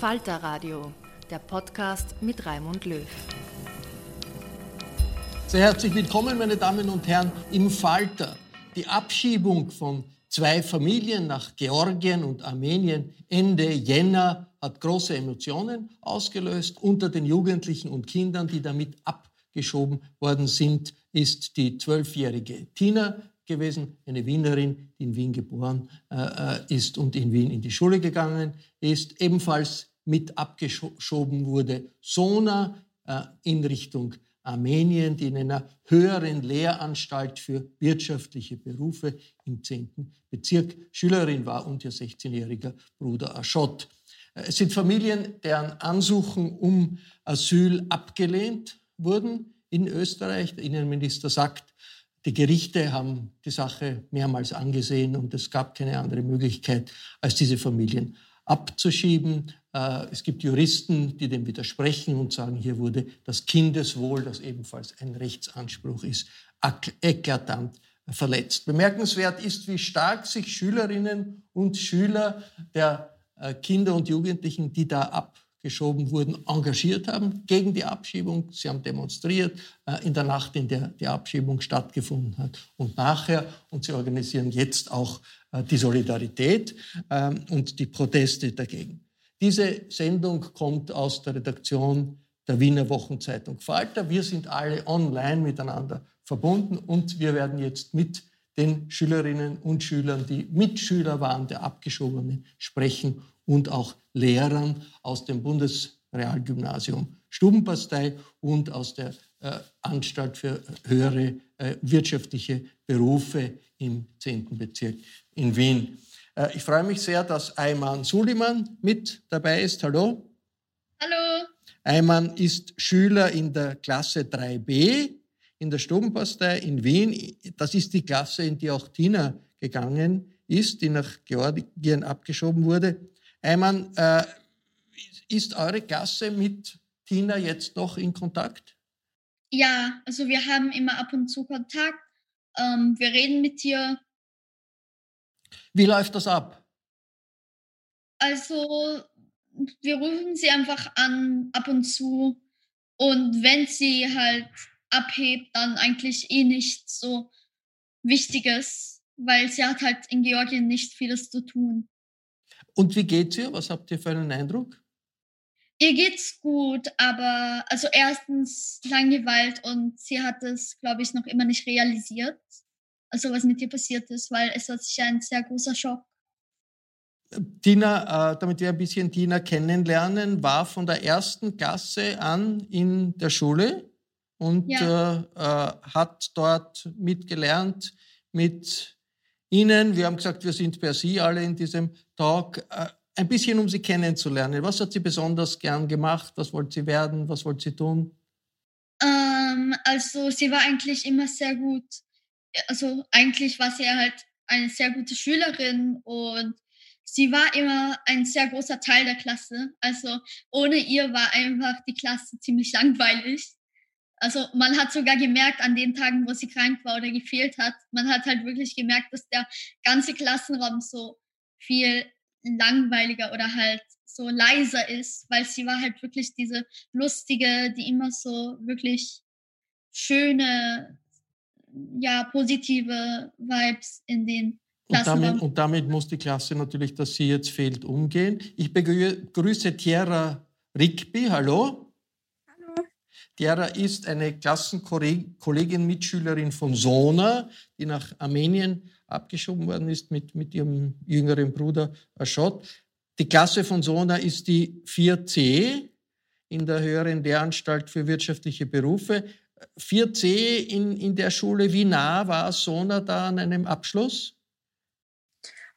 Falter Radio, der Podcast mit Raimund Löw. Sehr herzlich willkommen, meine Damen und Herren, im Falter. Die Abschiebung von zwei Familien nach Georgien und Armenien Ende Jänner hat große Emotionen ausgelöst. Unter den Jugendlichen und Kindern, die damit abgeschoben worden sind, ist die zwölfjährige Tina gewesen, eine Wienerin, die in Wien geboren äh, äh ist und in Wien in die Schule gegangen ist. Ebenfalls mit abgeschoben wurde. Sona äh, in Richtung Armenien, die in einer höheren Lehranstalt für wirtschaftliche Berufe im 10. Bezirk Schülerin war und ihr 16-jähriger Bruder Aschott. Äh, es sind Familien, deren Ansuchen um Asyl abgelehnt wurden in Österreich. Der Innenminister sagt, die Gerichte haben die Sache mehrmals angesehen und es gab keine andere Möglichkeit, als diese Familien abzuschieben. Äh, es gibt Juristen, die dem widersprechen und sagen, hier wurde das Kindeswohl, das ebenfalls ein Rechtsanspruch ist, eklatant verletzt. Bemerkenswert ist, wie stark sich Schülerinnen und Schüler der äh, Kinder und Jugendlichen, die da abgeschoben wurden, engagiert haben gegen die Abschiebung. Sie haben demonstriert äh, in der Nacht, in der die Abschiebung stattgefunden hat und nachher. Und sie organisieren jetzt auch die Solidarität ähm, und die Proteste dagegen. Diese Sendung kommt aus der Redaktion der Wiener Wochenzeitung Falter. Wir sind alle online miteinander verbunden und wir werden jetzt mit den Schülerinnen und Schülern, die Mitschüler waren der Abgeschobenen, sprechen und auch Lehrern aus dem Bundesrealgymnasium Stubenbastei und aus der äh, Anstalt für höhere äh, wirtschaftliche Berufe im 10. Bezirk in Wien. Äh, ich freue mich sehr, dass Ayman Suliman mit dabei ist. Hallo. Hallo. Ayman ist Schüler in der Klasse 3b in der Stubenpastei in Wien. Das ist die Klasse, in die auch Tina gegangen ist, die nach Georgien abgeschoben wurde. Ayman, äh, ist eure Klasse mit Tina jetzt noch in Kontakt? Ja, also wir haben immer ab und zu Kontakt. Ähm, wir reden mit ihr wie läuft das ab? Also, wir rufen sie einfach an, ab und zu. Und wenn sie halt abhebt, dann eigentlich eh nichts so Wichtiges, weil sie hat halt in Georgien nicht vieles zu tun. Und wie geht's ihr? Was habt ihr für einen Eindruck? ihr geht's gut, aber also erstens Langeweile und sie hat es, glaube ich, noch immer nicht realisiert, also was mit ihr passiert ist, weil es war sicher ein sehr großer Schock. Tina, äh, damit wir ein bisschen Tina kennenlernen, war von der ersten Klasse an in der Schule und ja. äh, äh, hat dort mitgelernt mit Ihnen. Wir haben gesagt, wir sind per Sie alle in diesem Talk. Äh, ein bisschen, um Sie kennenzulernen. Was hat sie besonders gern gemacht? Was wollte sie werden? Was wollte sie tun? Ähm, also sie war eigentlich immer sehr gut. Also eigentlich war sie halt eine sehr gute Schülerin und sie war immer ein sehr großer Teil der Klasse. Also ohne ihr war einfach die Klasse ziemlich langweilig. Also man hat sogar gemerkt an den Tagen, wo sie krank war oder gefehlt hat, man hat halt wirklich gemerkt, dass der ganze Klassenraum so viel langweiliger oder halt so leiser ist, weil sie war halt wirklich diese lustige, die immer so wirklich schöne, ja, positive Vibes in den und damit, und damit, muss die Klasse natürlich, dass sie jetzt fehlt, umgehen. Ich begrüße Tiara Rigby. Hallo. Hallo. Tiara ist eine Klassenkollegin, Mitschülerin von Sona, die nach Armenien abgeschoben worden ist mit, mit ihrem jüngeren Bruder Aschot. Die Klasse von Sona ist die 4C in der höheren Lehranstalt für wirtschaftliche Berufe. 4C in, in der Schule, wie nah war Sona da an einem Abschluss?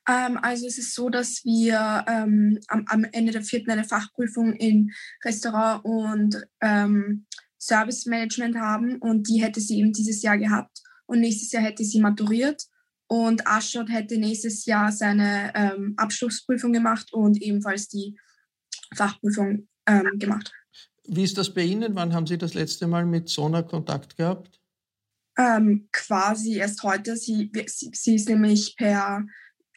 Ähm, also es ist so, dass wir ähm, am, am, Ende der vierten eine Fachprüfung in Restaurant und ähm, Service Management haben und die hätte sie eben dieses Jahr gehabt und nächstes Jahr hätte sie maturiert und Aschot hätte nächstes Jahr seine ähm, Abschlussprüfung gemacht und ebenfalls die Fachprüfung ähm, gemacht. Wie ist das bei Ihnen? Wann haben Sie das letzte Mal mit Sona Kontakt gehabt? Ähm, quasi erst heute. Sie, sie, sie ist nämlich per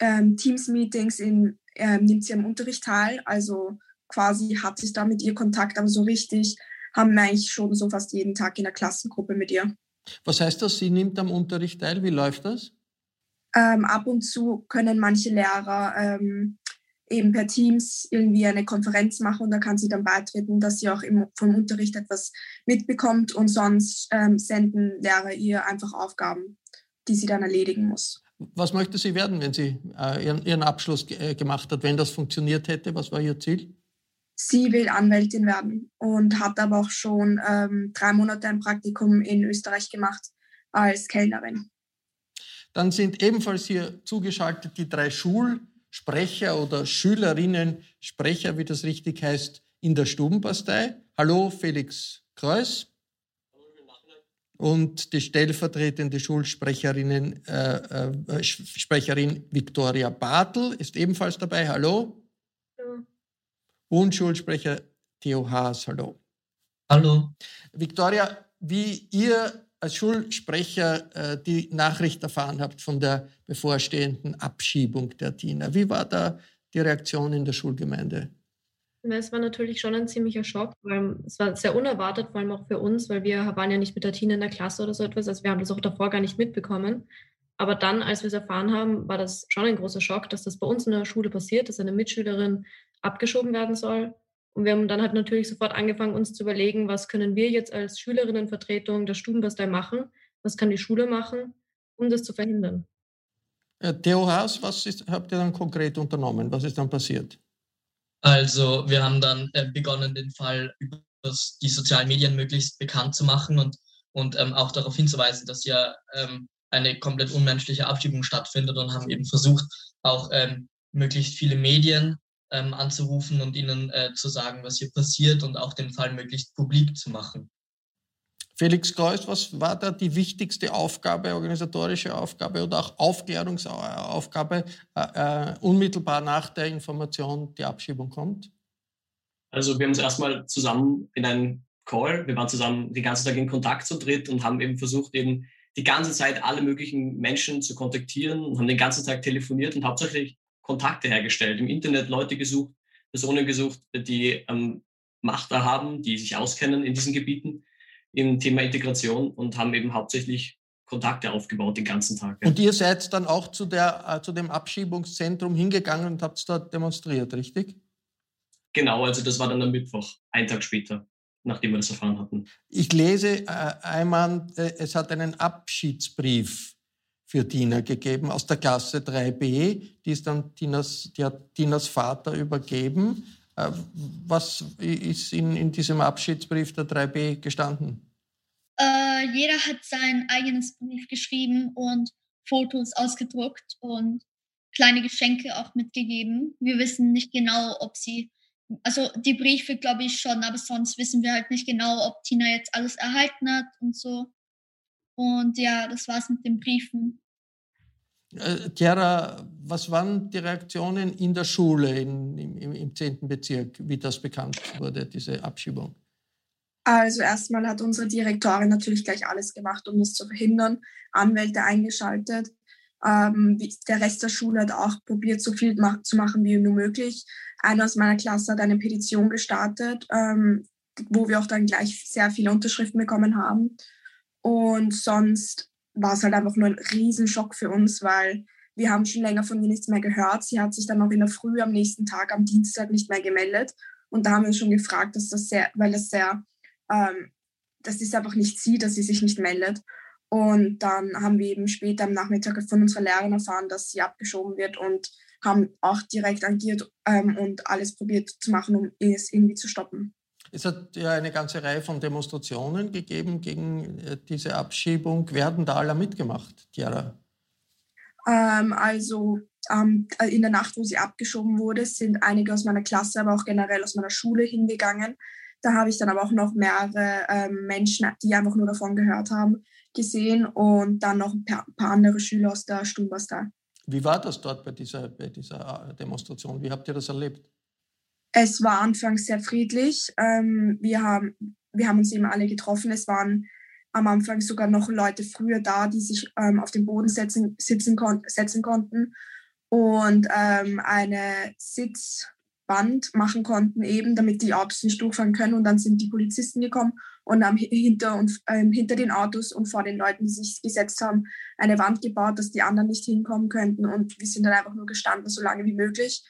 ähm, Teams-Meetings in, ähm, nimmt sie am Unterricht teil. Also quasi hat sich da mit ihr Kontakt, aber so richtig haben wir eigentlich schon so fast jeden Tag in der Klassengruppe mit ihr. Was heißt das? Sie nimmt am Unterricht teil. Wie läuft das? Ähm, ab und zu können manche Lehrer ähm, eben per Teams irgendwie eine Konferenz machen und da kann sie dann beitreten, dass sie auch im, vom Unterricht etwas mitbekommt und sonst ähm, senden Lehrer ihr einfach Aufgaben, die sie dann erledigen muss. Was möchte sie werden, wenn sie äh, ihren, ihren, Abschluss äh, gemacht hat, wenn das funktioniert hätte? Was war ihr Ziel? Sie will Anwältin werden und hat aber auch schon ähm, drei Monate ein Praktikum in Österreich gemacht als Kellnerin. Dann sind ebenfalls hier zugeschaltet die drei Schulsprecher oder Schülerinnen-Sprecher, wie das richtig heißt, in der Stubenpastei. Hallo, Felix Kreuz. Und die stellvertretende Schulsprecherin äh, äh, Sprecherin Viktoria Bartel ist ebenfalls dabei. Hallo. Hallo. Und Schulsprecher Theo Haas. Hallo. Hallo. Viktoria, wie ihr als Schulsprecher äh, die Nachricht erfahren habt von der bevorstehenden Abschiebung der Tina. Wie war da die Reaktion in der Schulgemeinde? Es war natürlich schon ein ziemlicher Schock, weil es war sehr unerwartet, vor allem auch für uns, weil wir waren ja nicht mit der Tina in der Klasse oder so etwas. Also wir haben das auch davor gar nicht mitbekommen. Aber dann, als wir es erfahren haben, war das schon ein großer Schock, dass das bei uns in der Schule passiert, dass eine Mitschülerin abgeschoben werden soll. Und wir haben dann halt natürlich sofort angefangen, uns zu überlegen, was können wir jetzt als Schülerinnenvertretung der Stubenbastei machen, was kann die Schule machen, um das zu verhindern. Theo Haas, was ist, habt ihr dann konkret unternommen? Was ist dann passiert? Also wir haben dann äh, begonnen, den Fall über die sozialen Medien möglichst bekannt zu machen und, und ähm, auch darauf hinzuweisen, dass ja ähm, eine komplett unmenschliche Abschiebung stattfindet und haben eben versucht, auch ähm, möglichst viele Medien ähm, anzurufen und ihnen äh, zu sagen, was hier passiert und auch den Fall möglichst publik zu machen. Felix Kreuz, was war da die wichtigste Aufgabe, organisatorische Aufgabe oder auch Aufklärungsaufgabe äh, äh, unmittelbar nach der Information, die Abschiebung kommt? Also wir haben uns erstmal zusammen in einen Call, wir waren zusammen den ganzen Tag in Kontakt zu dritt und haben eben versucht, eben die ganze Zeit alle möglichen Menschen zu kontaktieren und haben den ganzen Tag telefoniert und hauptsächlich Kontakte hergestellt, im Internet Leute gesucht, Personen gesucht, die ähm, Macht da haben, die sich auskennen in diesen Gebieten im Thema Integration und haben eben hauptsächlich Kontakte aufgebaut den ganzen Tag. Und ihr seid dann auch zu, der, äh, zu dem Abschiebungszentrum hingegangen und habt dort demonstriert, richtig? Genau, also das war dann am Mittwoch, einen Tag später, nachdem wir das erfahren hatten. Ich lese äh, einmal, äh, es hat einen Abschiedsbrief für Tina gegeben aus der Klasse 3b. Die ist dann Tinas, die hat Tinas Vater übergeben. Äh, was ist in, in diesem Abschiedsbrief der 3b gestanden? Äh, jeder hat sein eigenes Brief geschrieben und Fotos ausgedruckt und kleine Geschenke auch mitgegeben. Wir wissen nicht genau, ob sie, also die Briefe glaube ich schon, aber sonst wissen wir halt nicht genau, ob Tina jetzt alles erhalten hat und so. Und ja, das war's mit den Briefen. Äh, Tiara, was waren die Reaktionen in der Schule in, im, im 10. Bezirk, wie das bekannt wurde, diese Abschiebung? Also erstmal hat unsere Direktorin natürlich gleich alles gemacht, um das zu verhindern, Anwälte eingeschaltet. Ähm, der Rest der Schule hat auch probiert, so viel ma zu machen wie nur möglich. Einer aus meiner Klasse hat eine Petition gestartet, ähm, wo wir auch dann gleich sehr viele Unterschriften bekommen haben. Und sonst war es halt einfach nur ein Riesenschock für uns, weil wir haben schon länger von ihr nichts mehr gehört. Sie hat sich dann auch in der Früh am nächsten Tag, am Dienstag nicht mehr gemeldet. Und da haben wir uns schon gefragt, dass das sehr, weil das sehr, ähm, dass ist einfach nicht sie, dass sie sich nicht meldet. Und dann haben wir eben später am Nachmittag von unserer Lehrerin erfahren, dass sie abgeschoben wird und haben auch direkt agiert ähm, und alles probiert zu machen, um es irgendwie zu stoppen. Es hat ja eine ganze Reihe von Demonstrationen gegeben gegen äh, diese Abschiebung. Werden da alle mitgemacht, Tiara? Ähm, also ähm, in der Nacht, wo sie abgeschoben wurde, sind einige aus meiner Klasse, aber auch generell aus meiner Schule hingegangen. Da habe ich dann aber auch noch mehrere ähm, Menschen, die einfach nur davon gehört haben, gesehen und dann noch ein paar, andere Schüler aus der Stunde Wie war das dort bei dieser, bei dieser äh, Demonstration? Wie habt ihr das erlebt? Es war anfangs sehr friedlich. Ähm, wir, haben, wir haben uns eben alle getroffen. Es waren am Anfang sogar noch Leute früher da, die sich ähm, auf den Boden setzen, sitzen kon setzen konnten und ähm, eine Sitzband machen konnten, eben damit die Autos nicht durchfahren können. Und dann sind die Polizisten gekommen und haben hinter, und, ähm, hinter den Autos und vor den Leuten, die sich gesetzt haben, eine Wand gebaut, dass die anderen nicht hinkommen könnten. Und wir sind dann einfach nur gestanden, so lange wie möglich.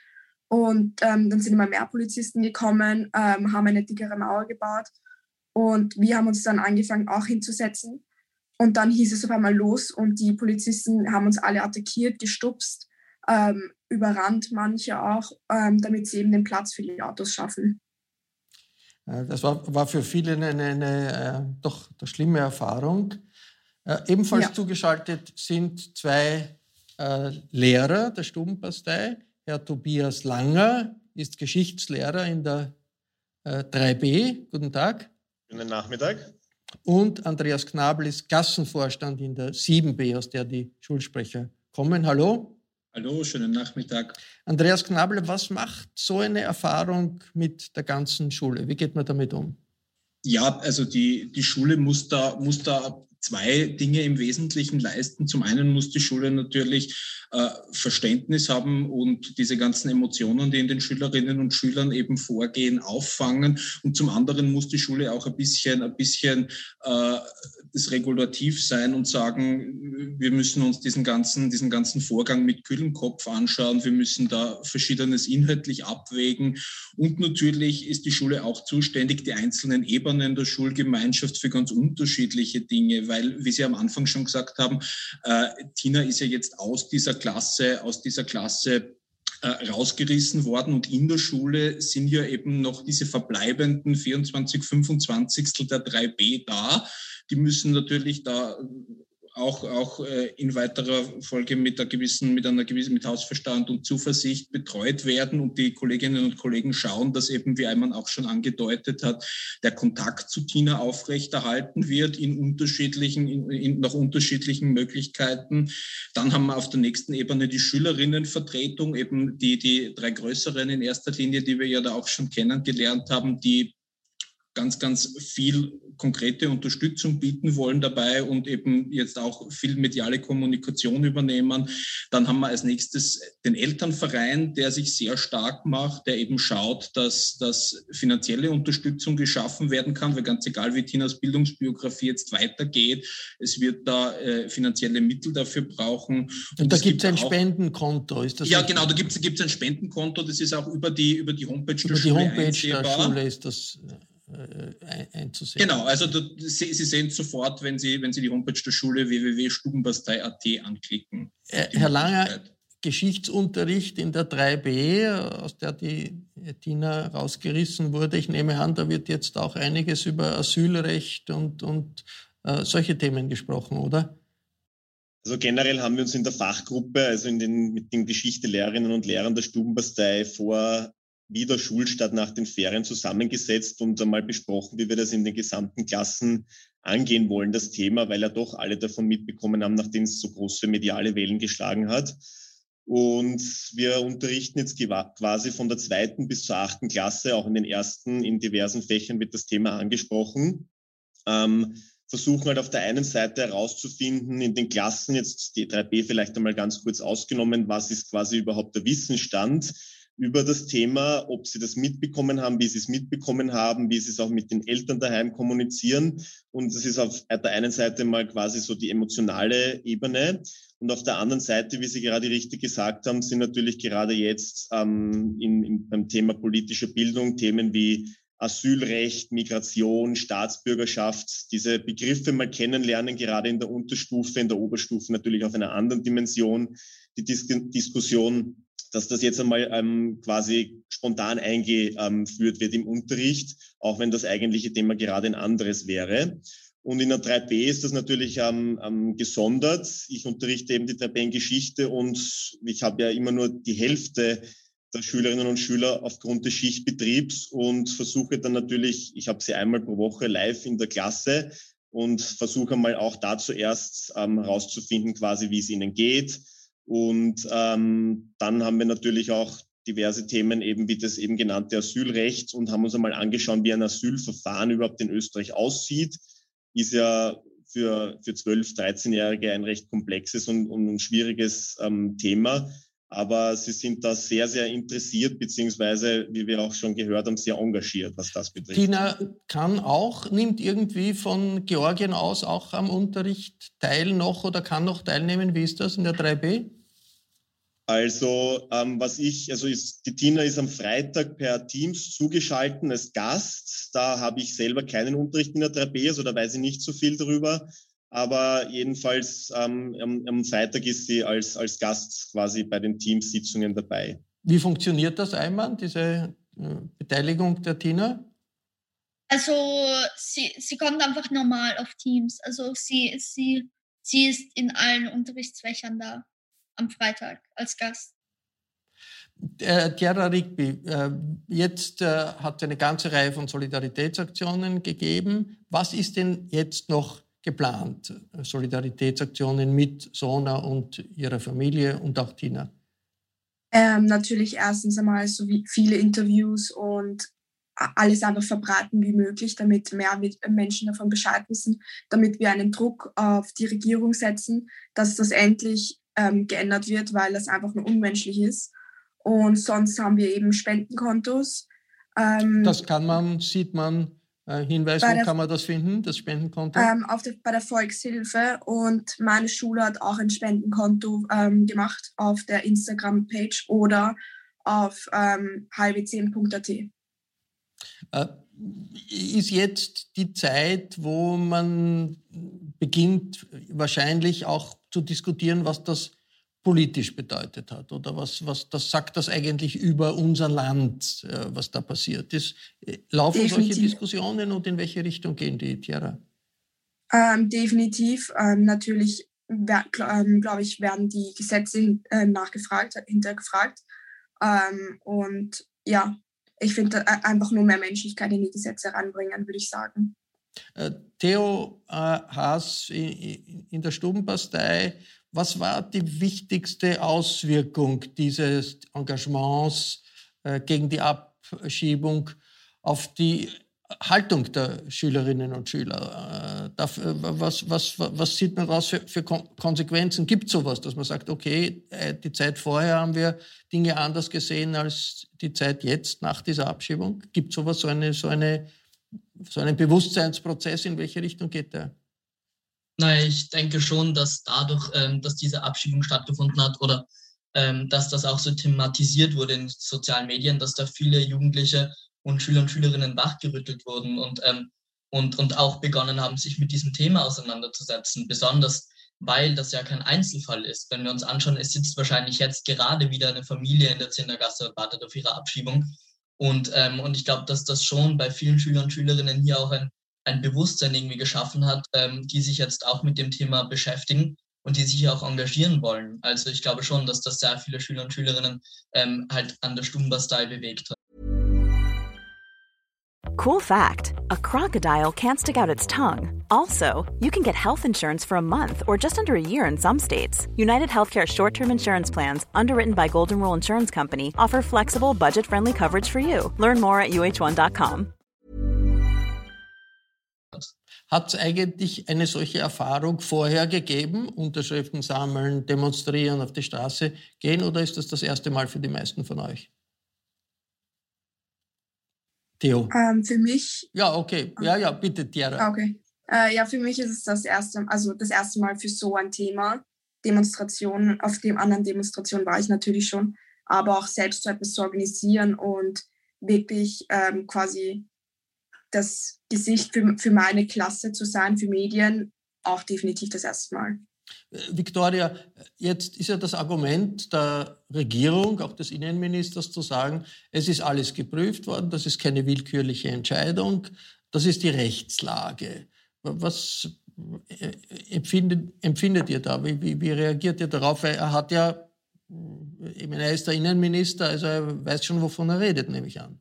Und ähm, dann sind immer mehr Polizisten gekommen, ähm, haben eine dickere Mauer gebaut. Und wir haben uns dann angefangen, auch hinzusetzen. Und dann hieß es auf einmal los und die Polizisten haben uns alle attackiert, gestupst, ähm, überrannt manche auch, ähm, damit sie eben den Platz für die Autos schaffen. Das war, war für viele eine, eine, eine äh, doch eine schlimme Erfahrung. Äh, ebenfalls ja. zugeschaltet sind zwei äh, Lehrer der Stubenpastei, Herr Tobias Langer ist Geschichtslehrer in der äh, 3b. Guten Tag. Guten Nachmittag. Und Andreas Knabel ist Gassenvorstand in der 7b, aus der die Schulsprecher kommen. Hallo. Hallo, schönen Nachmittag. Andreas Knabel, was macht so eine Erfahrung mit der ganzen Schule? Wie geht man damit um? Ja, also die, die Schule muss da, muss da zwei Dinge im Wesentlichen leisten. Zum einen muss die Schule natürlich äh, Verständnis haben und diese ganzen Emotionen, die in den Schülerinnen und Schülern eben vorgehen, auffangen. Und zum anderen muss die Schule auch ein bisschen, ein bisschen äh, das Regulativ sein und sagen, wir müssen uns diesen ganzen, diesen ganzen Vorgang mit kühlem Kopf anschauen. Wir müssen da Verschiedenes inhaltlich abwägen. Und natürlich ist die Schule auch zuständig, die einzelnen Ebenen der Schulgemeinschaft für ganz unterschiedliche Dinge, weil, wie Sie am Anfang schon gesagt haben, äh, Tina ist ja jetzt aus dieser Klasse, aus dieser Klasse äh, rausgerissen worden und in der Schule sind ja eben noch diese verbleibenden 24, 25 der 3b da. Die müssen natürlich da auch, auch äh, in weiterer Folge mit, einer gewissen, mit einer gewissen, mit Hausverstand und Zuversicht betreut werden und die Kolleginnen und Kollegen schauen, dass eben, wie Eimann auch schon angedeutet hat, der Kontakt zu Tina aufrechterhalten wird in unterschiedlichen, in, in, nach unterschiedlichen Möglichkeiten. Dann haben wir auf der nächsten Ebene die Schülerinnenvertretung, eben die, die drei größeren in erster Linie, die wir ja da auch schon kennengelernt haben, die ganz, ganz viel konkrete Unterstützung bieten wollen dabei und eben jetzt auch viel mediale Kommunikation übernehmen. Dann haben wir als nächstes den Elternverein, der sich sehr stark macht, der eben schaut, dass, dass finanzielle Unterstützung geschaffen werden kann, weil ganz egal, wie Tinas Bildungsbiografie jetzt weitergeht, es wird da äh, finanzielle Mittel dafür brauchen. Und, und da gibt es ein Spendenkonto, ist das? Ja, richtig? genau, da gibt es ein Spendenkonto, das ist auch über die, über die Homepage über der Schule. Über die Homepage der Schule ist das äh, einzusehen. Genau, also du, Sie, Sie, sehen sofort, wenn Sie, wenn Sie die Homepage der Schule www.stubenbastei.at anklicken. Äh, Herr Langer, Geschichtsunterricht in der 3b, aus der die Tina rausgerissen wurde. Ich nehme an, da wird jetzt auch einiges über Asylrecht und, und äh, solche Themen gesprochen, oder? Also generell haben wir uns in der Fachgruppe, also in den, mit den Geschichtelehrerinnen und Lehrern der Stubenbastei vor wieder Schulstart nach den Ferien zusammengesetzt und einmal besprochen, wie wir das in den gesamten Klassen angehen wollen, das Thema, weil ja doch alle davon mitbekommen haben, nachdem es so große mediale Wellen geschlagen hat. Und wir unterrichten jetzt quasi von der zweiten bis zur achten Klasse, auch in den ersten, in diversen Fächern wird das Thema angesprochen. Ähm, versuchen halt auf der einen Seite herauszufinden, in den Klassen, jetzt die 3b vielleicht einmal ganz kurz ausgenommen, was ist quasi überhaupt der Wissensstand? Über das Thema, ob sie das mitbekommen haben, wie sie es mitbekommen haben, wie sie es auch mit den Eltern daheim kommunizieren. Und das ist auf der einen Seite mal quasi so die emotionale Ebene. Und auf der anderen Seite, wie Sie gerade richtig gesagt haben, sind natürlich gerade jetzt ähm, in, in, beim Thema politische Bildung Themen wie Asylrecht, Migration, Staatsbürgerschaft, diese Begriffe mal kennenlernen, gerade in der Unterstufe, in der Oberstufe natürlich auf einer anderen Dimension, die Dis Diskussion dass das jetzt einmal ähm, quasi spontan eingeführt wird im Unterricht, auch wenn das eigentliche Thema gerade ein anderes wäre. Und in der 3b ist das natürlich ähm, ähm, gesondert. Ich unterrichte eben die 3b in Geschichte und ich habe ja immer nur die Hälfte der Schülerinnen und Schüler aufgrund des Schichtbetriebs und versuche dann natürlich, ich habe sie einmal pro Woche live in der Klasse und versuche mal auch da zuerst ähm, herauszufinden, quasi wie es ihnen geht, und ähm, dann haben wir natürlich auch diverse Themen eben wie das eben genannte Asylrecht und haben uns einmal angeschaut, wie ein Asylverfahren überhaupt in Österreich aussieht. Ist ja für, für 12-, 13-Jährige ein recht komplexes und, und ein schwieriges ähm, Thema. Aber sie sind da sehr, sehr interessiert, beziehungsweise, wie wir auch schon gehört haben, sehr engagiert, was das betrifft. Tina kann auch, nimmt irgendwie von Georgien aus auch am Unterricht teil noch oder kann noch teilnehmen. Wie ist das in der 3b? Also ähm, was ich, also ist, die Tina ist am Freitag per Teams zugeschalten als Gast. Da habe ich selber keinen Unterricht in der 3B, also da weiß ich nicht so viel darüber. Aber jedenfalls ähm, am, am Freitag ist sie als, als Gast quasi bei den Teamsitzungen dabei. Wie funktioniert das einmal, diese äh, Beteiligung der Tina? Also sie, sie kommt einfach normal auf Teams. Also sie, sie, sie ist in allen Unterrichtsfächern da am Freitag als Gast. Äh, Chiara Rigby, äh, jetzt äh, hat es eine ganze Reihe von Solidaritätsaktionen gegeben. Was ist denn jetzt noch geplant? Solidaritätsaktionen mit Sona und ihrer Familie und auch Tina? Ähm, natürlich erstens einmal so viele Interviews und alles einfach verbreiten wie möglich, damit mehr Menschen davon Bescheid wissen, damit wir einen Druck auf die Regierung setzen, dass das endlich ähm, geändert wird, weil das einfach nur unmenschlich ist. Und sonst haben wir eben Spendenkontos. Ähm, das kann man, sieht man, äh, Hinweis, wo der, kann man das finden, das Spendenkonto? Ähm, auf der, bei der Volkshilfe und meine Schule hat auch ein Spendenkonto ähm, gemacht auf der Instagram-Page oder auf ähm, hwc.at. Äh, ist jetzt die Zeit, wo man beginnt, wahrscheinlich auch zu diskutieren, was das politisch bedeutet hat oder was, was das sagt das eigentlich über unser Land, äh, was da passiert ist. Laufen definitiv. solche Diskussionen und in welche Richtung gehen die, Tiara? Ähm, definitiv. Ähm, natürlich, ähm, glaube ich, werden die Gesetze äh, nachgefragt, hintergefragt. Ähm, und ja, ich finde äh, einfach nur mehr Menschlichkeit in die Gesetze ranbringen, würde ich sagen. Äh, Theo äh, Haas in der Stubenpastei, was war die wichtigste Auswirkung dieses Engagements gegen die Abschiebung auf die Haltung der Schülerinnen und Schüler? Äh, was, was, was sieht man daraus für, für Konsequenzen? Gibt es sowas, dass man sagt, okay, äh, die Zeit vorher haben wir Dinge anders gesehen als die Zeit jetzt nach dieser Abschiebung? Gibt es sowas, so, eine, so, eine, so einen Bewusstseinsprozess? In welche Richtung geht der? Nein, ich denke schon, dass dadurch, ähm, dass diese Abschiebung stattgefunden hat oder ähm, dass das auch so thematisiert wurde in sozialen Medien, dass da viele Jugendliche und Schüler und Schülerinnen wachgerüttelt wurden und, ähm, und, und auch begonnen haben, sich mit diesem Thema auseinanderzusetzen. Besonders, weil das ja kein Einzelfall ist. Wenn wir uns anschauen, es sitzt wahrscheinlich jetzt gerade wieder eine Familie in der Zindergasse und wartet auf ihre Abschiebung. Und, ähm, und ich glaube, dass das schon bei vielen Schülern und Schülerinnen hier auch ein, ein Bewusstsein irgendwie geschaffen hat, ähm, die sich jetzt auch mit dem Thema beschäftigen und die sich auch engagieren wollen. Also ich glaube schon, dass das sehr viele Schüler und Schülerinnen ähm, halt an der Stubenbastei bewegt hat. Cool fact a crocodile can't stick out its tongue. Also, you can get health insurance for a month or just under a year in some states. United Healthcare short term insurance plans, underwritten by Golden Rule Insurance Company, offer flexible, budget friendly coverage for you. Learn more at uh1.com. Hat es eigentlich eine solche Erfahrung vorher gegeben? Unterschriften sammeln, demonstrieren, auf die Straße gehen oder ist das das erste Mal für die meisten von euch? Theo? Ähm, für mich. Ja, okay. Ja, ja, bitte, Tiara. Okay. Äh, ja, für mich ist es das erste, also das erste Mal für so ein Thema. Demonstrationen, auf dem anderen Demonstrationen war ich natürlich schon, aber auch selbst so etwas zu organisieren und wirklich ähm, quasi das Gesicht für, für meine Klasse zu sein, für Medien, auch definitiv das erste Mal. Victoria, jetzt ist ja das Argument der Regierung, auch des Innenministers, zu sagen, es ist alles geprüft worden, das ist keine willkürliche Entscheidung, das ist die Rechtslage. Was äh, empfindet, empfindet ihr da? Wie, wie, wie reagiert ihr darauf? Er hat ja, ich meine, er ist der Innenminister, also er weiß schon, wovon er redet, nehme ich an.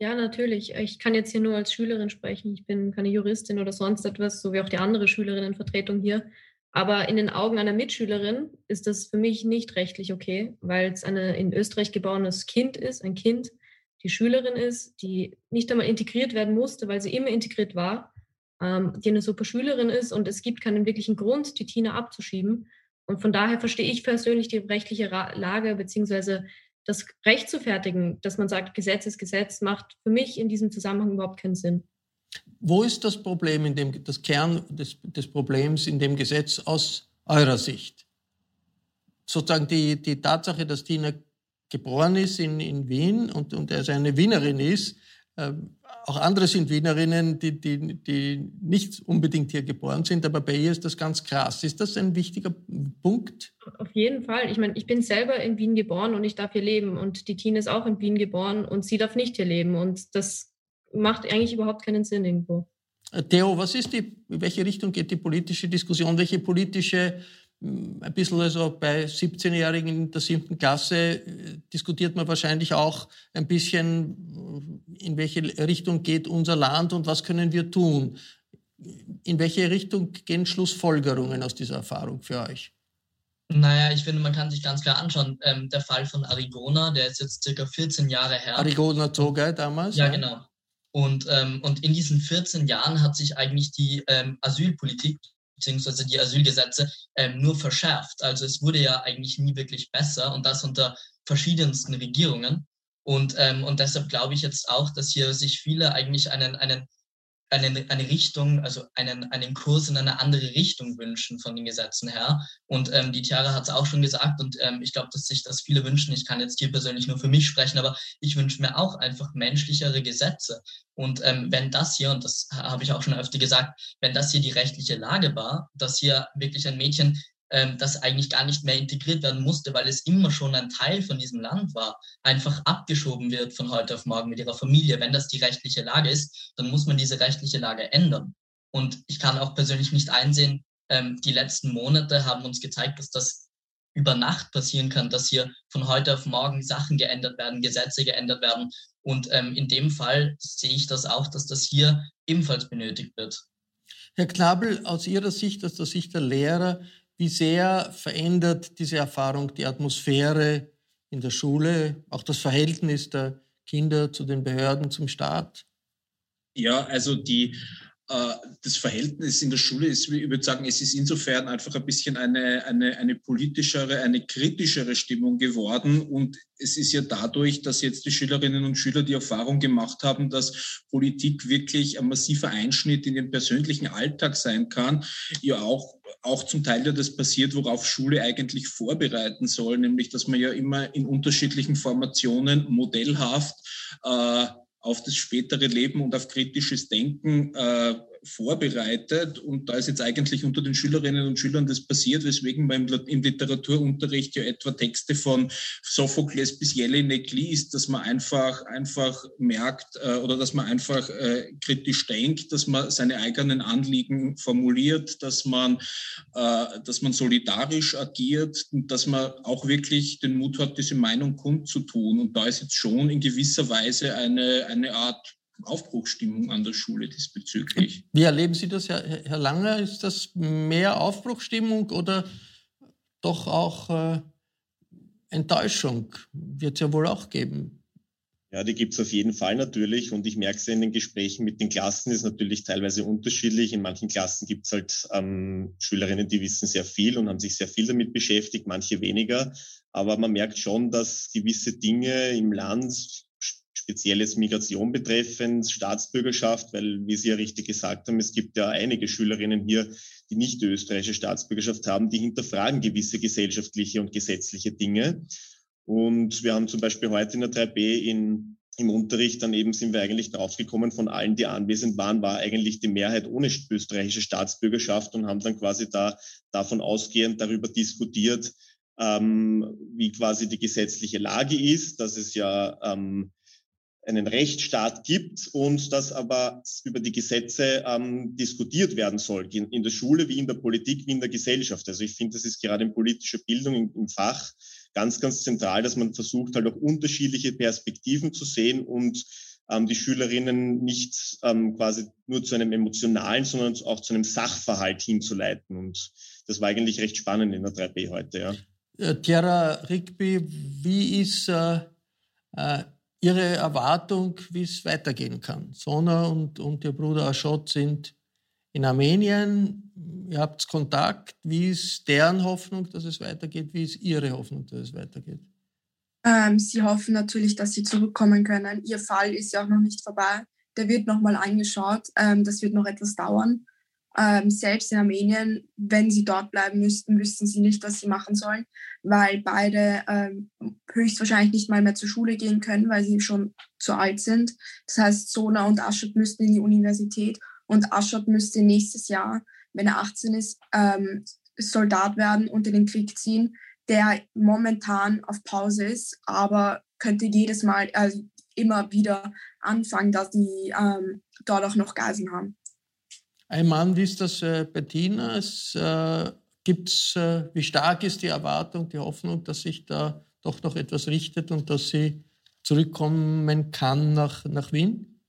Ja, natürlich. Ich kann jetzt hier nur als Schülerin sprechen. Ich bin keine Juristin oder sonst etwas, so wie auch die andere Schülerinnenvertretung hier. Aber in den Augen einer Mitschülerin ist das für mich nicht rechtlich okay, weil es ein in Österreich geborenes Kind ist, ein Kind, die Schülerin ist, die nicht einmal integriert werden musste, weil sie immer integriert war, ähm, die eine super Schülerin ist und es gibt keinen wirklichen Grund, die Tina abzuschieben. Und von daher verstehe ich persönlich die rechtliche Lage beziehungsweise das Recht zu fertigen, dass man sagt, Gesetz ist Gesetz, macht für mich in diesem Zusammenhang überhaupt keinen Sinn. Wo ist das Problem, in dem, das Kern des, des Problems in dem Gesetz aus eurer Sicht? Sozusagen die, die Tatsache, dass Tina geboren ist in, in Wien und, und er eine Wienerin ist, äh, auch andere sind Wienerinnen, die, die, die nicht unbedingt hier geboren sind, aber bei ihr ist das ganz krass. Ist das ein wichtiger Punkt? Auf jeden Fall. Ich meine, ich bin selber in Wien geboren und ich darf hier leben und die Tina ist auch in Wien geboren und sie darf nicht hier leben und das macht eigentlich überhaupt keinen Sinn irgendwo. Äh, Theo, was ist die, in welche Richtung geht die politische Diskussion? Welche politische, ein bisschen also bei 17-Jährigen in der siebten Klasse äh, diskutiert man wahrscheinlich auch ein bisschen, äh, in welche Richtung geht unser Land und was können wir tun? In welche Richtung gehen Schlussfolgerungen aus dieser Erfahrung für euch? Naja, ich finde, man kann sich ganz klar anschauen, ähm, der Fall von Arigona, der ist jetzt circa 14 Jahre her. Arigona Zogay damals? Ja, ja, genau. Und, ähm, und in diesen 14 Jahren hat sich eigentlich die ähm, Asylpolitik bzw. die Asylgesetze ähm, nur verschärft. Also es wurde ja eigentlich nie wirklich besser und das unter verschiedensten Regierungen. Und, ähm, und deshalb glaube ich jetzt auch, dass hier sich viele eigentlich einen, einen eine, eine Richtung, also einen, einen Kurs in eine andere Richtung wünschen von den Gesetzen her. Und ähm, die Tiara hat es auch schon gesagt und ähm, ich glaube, dass sich das viele wünschen. Ich kann jetzt hier persönlich nur für mich sprechen, aber ich wünsche mir auch einfach menschlichere Gesetze. Und ähm, wenn das hier, und das habe ich auch schon öfter gesagt, wenn das hier die rechtliche Lage war, dass hier wirklich ein Mädchen ähm, das eigentlich gar nicht mehr integriert werden musste, weil es immer schon ein Teil von diesem Land war, einfach abgeschoben wird von heute auf morgen mit ihrer Familie. Wenn das die rechtliche Lage ist, dann muss man diese rechtliche Lage ändern. Und ich kann auch persönlich nicht einsehen, ähm, die letzten Monate haben uns gezeigt, dass das über Nacht passieren kann, dass hier von heute auf morgen Sachen geändert werden, Gesetze geändert werden. Und ähm, in dem Fall sehe ich das auch, dass das hier ebenfalls benötigt wird. Herr Knabel, aus Ihrer Sicht, aus der Sicht der Lehrer, wie sehr verändert diese Erfahrung die Atmosphäre in der Schule, auch das Verhältnis der Kinder zu den Behörden, zum Staat? Ja, also die, das Verhältnis in der Schule ist, ich würde sagen, es ist insofern einfach ein bisschen eine, eine, eine politischere, eine kritischere Stimmung geworden. Und es ist ja dadurch, dass jetzt die Schülerinnen und Schüler die Erfahrung gemacht haben, dass Politik wirklich ein massiver Einschnitt in den persönlichen Alltag sein kann, ja auch, auch zum Teil ja das passiert, worauf Schule eigentlich vorbereiten soll, nämlich dass man ja immer in unterschiedlichen Formationen modellhaft äh, auf das spätere Leben und auf kritisches Denken äh, vorbereitet. Und da ist jetzt eigentlich unter den Schülerinnen und Schülern das passiert, weswegen man im, Literaturunterricht ja etwa Texte von Sophokles bis Jelinek liest, dass man einfach, einfach merkt äh, oder dass man einfach äh, kritisch denkt, dass man seine eigenen Anliegen formuliert, dass man, äh, dass man solidarisch agiert und dass man auch wirklich den Mut hat, diese Meinung kundzutun. Und da ist jetzt schon in gewisser Weise eine, eine Art Aufbruchstimmung an der Schule diesbezüglich. Wie erleben Sie das, Herr, Langer? Ist das mehr Aufbruchstimmung oder doch auch äh, Enttäuschung? Wird es ja wohl auch geben. Ja, die gibt es auf jeden Fall natürlich. Und ich merke es in den Gesprächen mit den Klassen, ist natürlich teilweise unterschiedlich. In manchen Klassen gibt es halt ähm, Schülerinnen, die wissen sehr viel und haben sich sehr viel damit beschäftigt, manche weniger. Aber man merkt schon, dass gewisse Dinge im Land spezielles Migration betreffend, Staatsbürgerschaft, weil, wie Sie ja richtig gesagt haben, es gibt ja einige Schülerinnen hier, die nicht die österreichische Staatsbürgerschaft haben, die hinterfragen gewisse gesellschaftliche und gesetzliche Dinge. Und wir haben zum Beispiel heute in der 3b in, im Unterricht, dann eben sind wir eigentlich draufgekommen, von allen, die anwesend waren, war eigentlich die Mehrheit ohne österreichische Staatsbürgerschaft und haben dann quasi da davon ausgehend darüber diskutiert, ähm, wie quasi die gesetzliche Lage ist, dass es ja ähm, einen Rechtsstaat gibt und dass aber über die Gesetze ähm, diskutiert werden soll, in, in, der Schule wie in der Politik wie in der Gesellschaft. Also ich finde, das ist gerade in politischer Bildung im, im, Fach ganz, ganz zentral, dass man versucht, halt auch unterschiedliche Perspektiven zu sehen und ähm, die Schülerinnen nicht ähm, quasi nur zu einem emotionalen, sondern auch zu einem Sachverhalt hinzuleiten. Und das war eigentlich recht spannend in der 3B heute. Ja. Äh, Tiara Rigby, wie ist äh, äh ihre Erwartung, wie es weitergehen kann. Sona und, und ihr Bruder Aschot sind in Armenien. Ihr habt Kontakt. Wie ist deren Hoffnung, dass es weitergeht? Wie ist ihre Hoffnung, dass es weitergeht? Ähm, sie hoffen natürlich, dass sie zurückkommen können. Ihr Fall ist ja auch noch nicht vorbei. Der wird nochmal angeschaut. Ähm, das wird noch etwas dauern. Ähm, selbst in Armenien, wenn sie dort bleiben müssten, wüssten sie nicht, was sie machen sollen, weil beide ähm, höchstwahrscheinlich nicht mal mehr zur Schule gehen können, weil sie schon zu alt sind. Das heißt, Sona und Aschot müssten in die Universität und Aschot müsste nächstes Jahr, wenn er 18 ist, ähm, Soldat werden und in den Krieg ziehen, der momentan auf Pause ist, aber könnte jedes Mal, also immer wieder anfangen, dass die ähm, dort auch noch Geiseln haben. Ein Mann, wie ist das äh, bei Tina? Es, äh, gibt's, äh, wie stark ist die Erwartung, die Hoffnung, dass sich da doch noch etwas richtet und dass sie zurückkommen kann nach, nach Wien?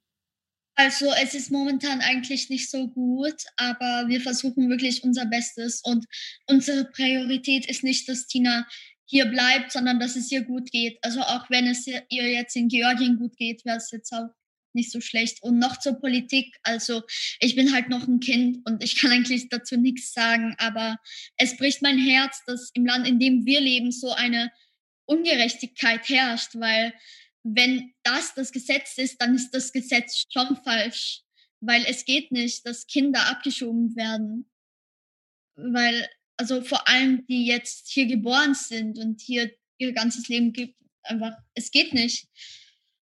Also es ist momentan eigentlich nicht so gut, aber wir versuchen wirklich unser Bestes und unsere Priorität ist nicht, dass Tina hier bleibt, sondern dass es ihr gut geht. Also auch wenn es ihr jetzt in Georgien gut geht, wäre es jetzt auch nicht so schlecht. Und noch zur Politik. Also ich bin halt noch ein Kind und ich kann eigentlich dazu nichts sagen, aber es bricht mein Herz, dass im Land, in dem wir leben, so eine Ungerechtigkeit herrscht, weil wenn das das Gesetz ist, dann ist das Gesetz schon falsch, weil es geht nicht, dass Kinder abgeschoben werden. Weil, also vor allem, die jetzt hier geboren sind und hier ihr ganzes Leben gibt, einfach, es geht nicht.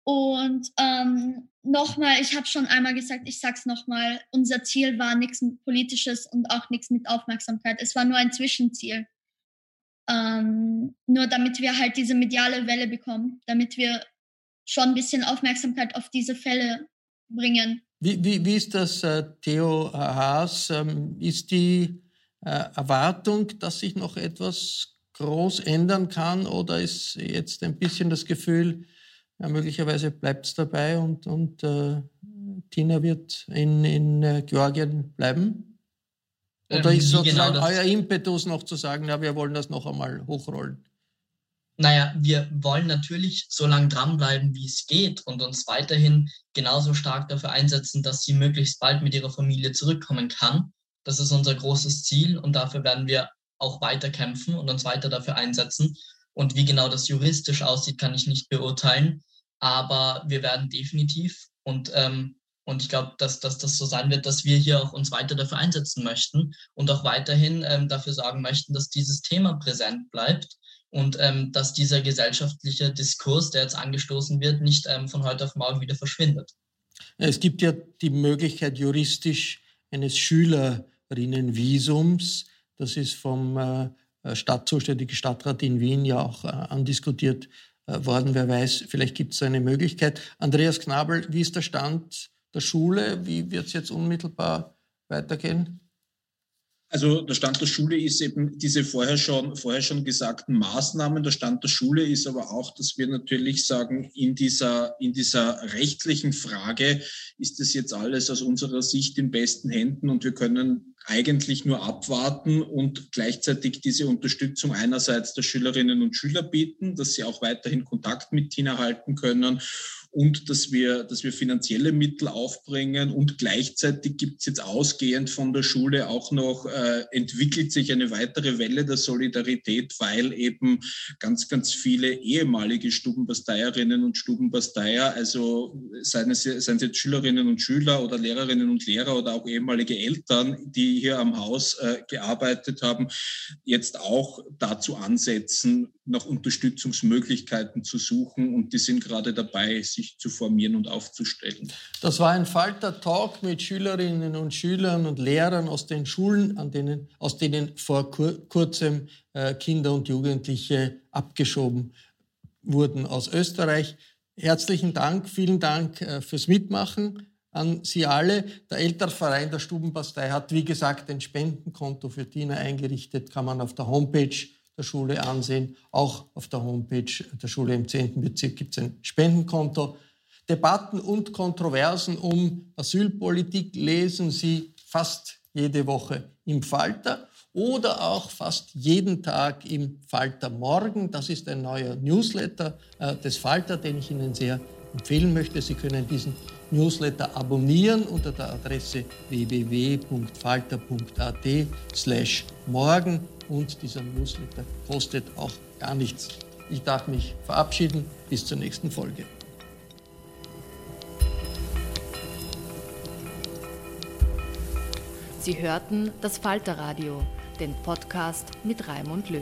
Und ähm, nochmal, ich habe schon einmal gesagt, ich sag's nochmal, unser Ziel war nichts Politisches und auch nichts mit Aufmerksamkeit. Es war nur ein Zwischenziel. Ähm, nur damit wir halt diese mediale Welle bekommen, damit wir schon ein bisschen Aufmerksamkeit auf diese Fälle bringen. Wie, wie, wie ist das, äh, Theo Haas? Ähm, ist die äh, Erwartung, dass sich noch etwas groß ändern kann oder ist jetzt ein bisschen das Gefühl, ja, möglicherweise bleibt es dabei und, und äh, Tina wird in, in äh, Georgien bleiben? Oder ähm, ist sozusagen genau euer Impetus noch zu sagen, ja, wir wollen das noch einmal hochrollen? Naja, wir wollen natürlich so lange dranbleiben, wie es geht und uns weiterhin genauso stark dafür einsetzen, dass sie möglichst bald mit ihrer Familie zurückkommen kann. Das ist unser großes Ziel und dafür werden wir auch weiter kämpfen und uns weiter dafür einsetzen. Und wie genau das juristisch aussieht, kann ich nicht beurteilen. Aber wir werden definitiv und, ähm, und ich glaube, dass, dass das so sein wird, dass wir hier auch uns weiter dafür einsetzen möchten und auch weiterhin ähm, dafür sorgen möchten, dass dieses Thema präsent bleibt und ähm, dass dieser gesellschaftliche Diskurs, der jetzt angestoßen wird, nicht ähm, von heute auf morgen wieder verschwindet. Es gibt ja die Möglichkeit juristisch eines Schülerinnenvisums. Das ist vom äh, Stadtzuständigen Stadtrat in Wien ja auch äh, andiskutiert äh, worden. Wer weiß, vielleicht gibt es eine Möglichkeit. Andreas Knabel, wie ist der Stand der Schule? Wie wird es jetzt unmittelbar weitergehen? Also der Stand der Schule ist eben diese vorher schon, vorher schon gesagten Maßnahmen. Der Stand der Schule ist aber auch, dass wir natürlich sagen, in dieser, in dieser rechtlichen Frage ist es jetzt alles aus unserer Sicht in besten Händen und wir können eigentlich nur abwarten und gleichzeitig diese Unterstützung einerseits der Schülerinnen und Schüler bieten, dass sie auch weiterhin Kontakt mit Tina halten können und dass wir, dass wir finanzielle Mittel aufbringen. Und gleichzeitig gibt es jetzt ausgehend von der Schule auch noch, äh, entwickelt sich eine weitere Welle der Solidarität, weil eben ganz, ganz viele ehemalige Stubenbasteierinnen und Stubenbasteier, also seien es, seien es jetzt Schülerinnen und Schüler oder Lehrerinnen und Lehrer oder auch ehemalige Eltern, die hier am Haus äh, gearbeitet haben, jetzt auch dazu ansetzen, nach Unterstützungsmöglichkeiten zu suchen und die sind gerade dabei, sich zu formieren und aufzustellen. Das war ein Falter-Talk mit Schülerinnen und Schülern und Lehrern aus den Schulen, an denen, aus denen vor kur kurzem äh, Kinder und Jugendliche abgeschoben wurden aus Österreich. Herzlichen Dank, vielen Dank äh, fürs Mitmachen an Sie alle. Der Elternverein der Stubenbastei hat, wie gesagt, ein Spendenkonto für Tina eingerichtet, kann man auf der Homepage der Schule ansehen. Auch auf der Homepage der Schule im 10. Bezirk gibt es ein Spendenkonto. Debatten und Kontroversen um Asylpolitik lesen Sie fast jede Woche im Falter oder auch fast jeden Tag im Falter Morgen. Das ist ein neuer Newsletter äh, des Falter, den ich Ihnen sehr empfehlen möchte. Sie können diesen Newsletter abonnieren unter der Adresse www.falter.at slash morgen und dieser Newsletter kostet auch gar nichts. Ich darf mich verabschieden. Bis zur nächsten Folge. Sie hörten das Falterradio, den Podcast mit Raimund Löw.